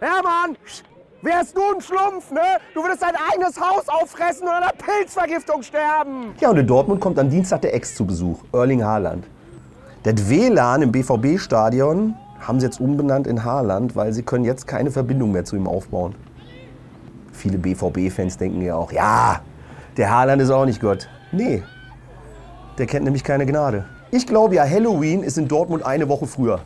Hermann, wärst du ein Schlumpf, ne? Du würdest dein eigenes Haus auffressen und an einer Pilzvergiftung sterben. Ja, und in Dortmund kommt am Dienstag der Ex zu Besuch, Erling Haaland. Das WLAN im BVB-Stadion haben sie jetzt umbenannt in Haaland, weil sie können jetzt keine Verbindung mehr zu ihm aufbauen. Viele BVB-Fans denken ja auch, ja, der Haaland ist auch nicht Gott. Nee, der kennt nämlich keine Gnade. Ich glaube ja, Halloween ist in Dortmund eine Woche früher.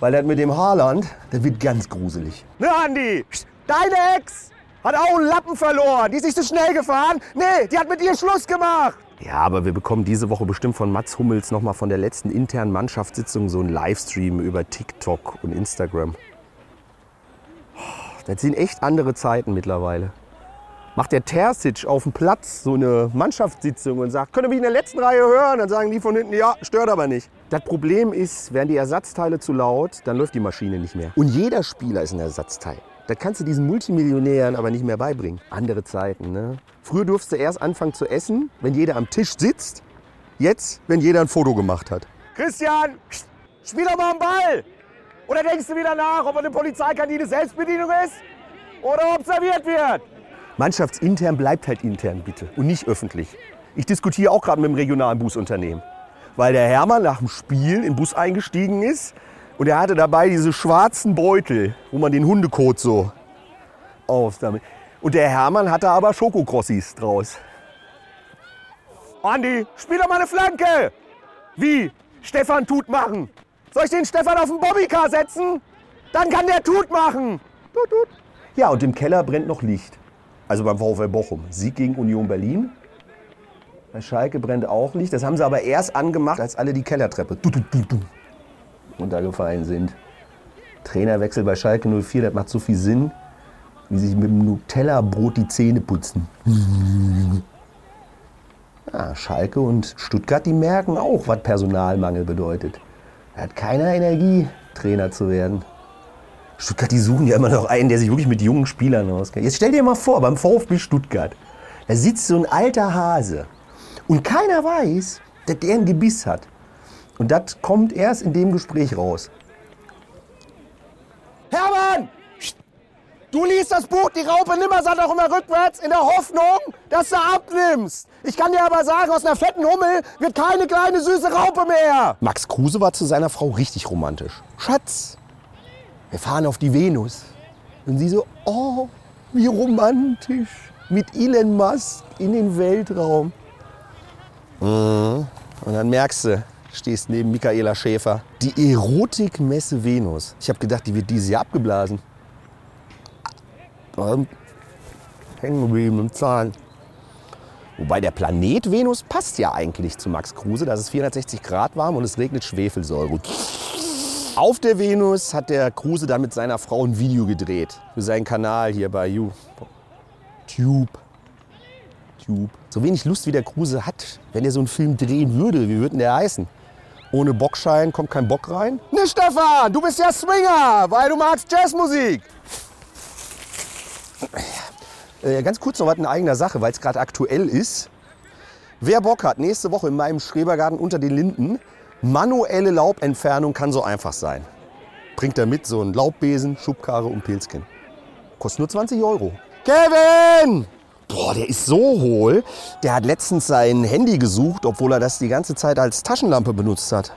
Weil das mit dem Haaland, das wird ganz gruselig. Ne, Andi? Deine Ex hat auch einen Lappen verloren. Die ist nicht so schnell gefahren. Nee, die hat mit dir Schluss gemacht. Ja, aber wir bekommen diese Woche bestimmt von Mats Hummels noch mal von der letzten internen Mannschaftssitzung so einen Livestream über TikTok und Instagram. Das sind echt andere Zeiten mittlerweile. Macht der Terzic auf dem Platz so eine Mannschaftssitzung und sagt, ihr mich in der letzten Reihe hören? Dann sagen die von hinten, ja, stört aber nicht. Das Problem ist, werden die Ersatzteile zu laut, dann läuft die Maschine nicht mehr. Und jeder Spieler ist ein Ersatzteil. Das kannst du diesen Multimillionären aber nicht mehr beibringen. Andere Zeiten, ne? Früher durfst du erst anfangen zu essen, wenn jeder am Tisch sitzt. Jetzt, wenn jeder ein Foto gemacht hat. Christian, spiel doch mal einen Ball. Oder denkst du wieder nach, ob eine Polizeikantine Selbstbedienung ist oder ob serviert wird? Mannschaftsintern bleibt halt intern, bitte. Und nicht öffentlich. Ich diskutiere auch gerade mit dem regionalen Busunternehmen. Weil der Hermann nach dem Spiel in den Bus eingestiegen ist und er hatte dabei diese schwarzen Beutel, wo man den Hundekot so aus damit. Und der Hermann hatte aber Schokokrossis draus. Andi, spiel doch mal eine Flanke. Wie? Stefan tut machen. Soll ich den Stefan auf den Bobbycar setzen? Dann kann der tut machen. Tut, tut. Ja, und im Keller brennt noch Licht. Also beim VfL Bochum. Sieg gegen Union Berlin. Bei Schalke brennt auch Licht. Das haben sie aber erst angemacht, als alle die Kellertreppe du, du, du, runtergefallen sind. Trainerwechsel bei Schalke 04, das macht so viel Sinn, wie sich mit dem Nutella-Brot die Zähne putzen. Ja, Schalke und Stuttgart, die merken auch, was Personalmangel bedeutet. Er hat keiner Energie, Trainer zu werden. Stuttgart, die suchen ja immer noch einen, der sich wirklich mit jungen Spielern auskennt. Jetzt stell dir mal vor, beim VfB Stuttgart, da sitzt so ein alter Hase und keiner weiß, dass der ein Gebiss hat. Und das kommt erst in dem Gespräch raus. Hermann! Du liest das Buch Die Raupe Nimmersatt auch immer rückwärts in der Hoffnung, dass du abnimmst. Ich kann dir aber sagen, aus einer fetten Hummel wird keine kleine süße Raupe mehr. Max Kruse war zu seiner Frau richtig romantisch. Schatz, wir fahren auf die Venus. Und sie so, oh, wie romantisch. Mit Elon Musk in den Weltraum. Mhm. Und dann merkst du, stehst neben Michaela Schäfer. Die Erotikmesse Venus. Ich habe gedacht, die wird dieses Jahr abgeblasen. Ähm, hängen geblieben im Zahn. Wobei der Planet Venus passt ja eigentlich zu Max Kruse. Da ist es 460 Grad warm und es regnet Schwefelsäure. Auf der Venus hat der Kruse dann mit seiner Frau ein Video gedreht. Für seinen Kanal hier bei You. Tube. So wenig Lust wie der Kruse hat, wenn er so einen Film drehen würde, wie würde der heißen? Ohne Bockschein kommt kein Bock rein? Ne, Stefan, du bist ja Swinger, weil du magst Jazzmusik. Äh, ganz kurz noch was in eigener Sache, weil es gerade aktuell ist. Wer Bock hat, nächste Woche in meinem Schrebergarten unter den Linden, manuelle Laubentfernung kann so einfach sein. Bringt er mit so einen Laubbesen, Schubkarre und Pilzkin. Kostet nur 20 Euro. Kevin! Boah, der ist so hohl. Der hat letztens sein Handy gesucht, obwohl er das die ganze Zeit als Taschenlampe benutzt hat.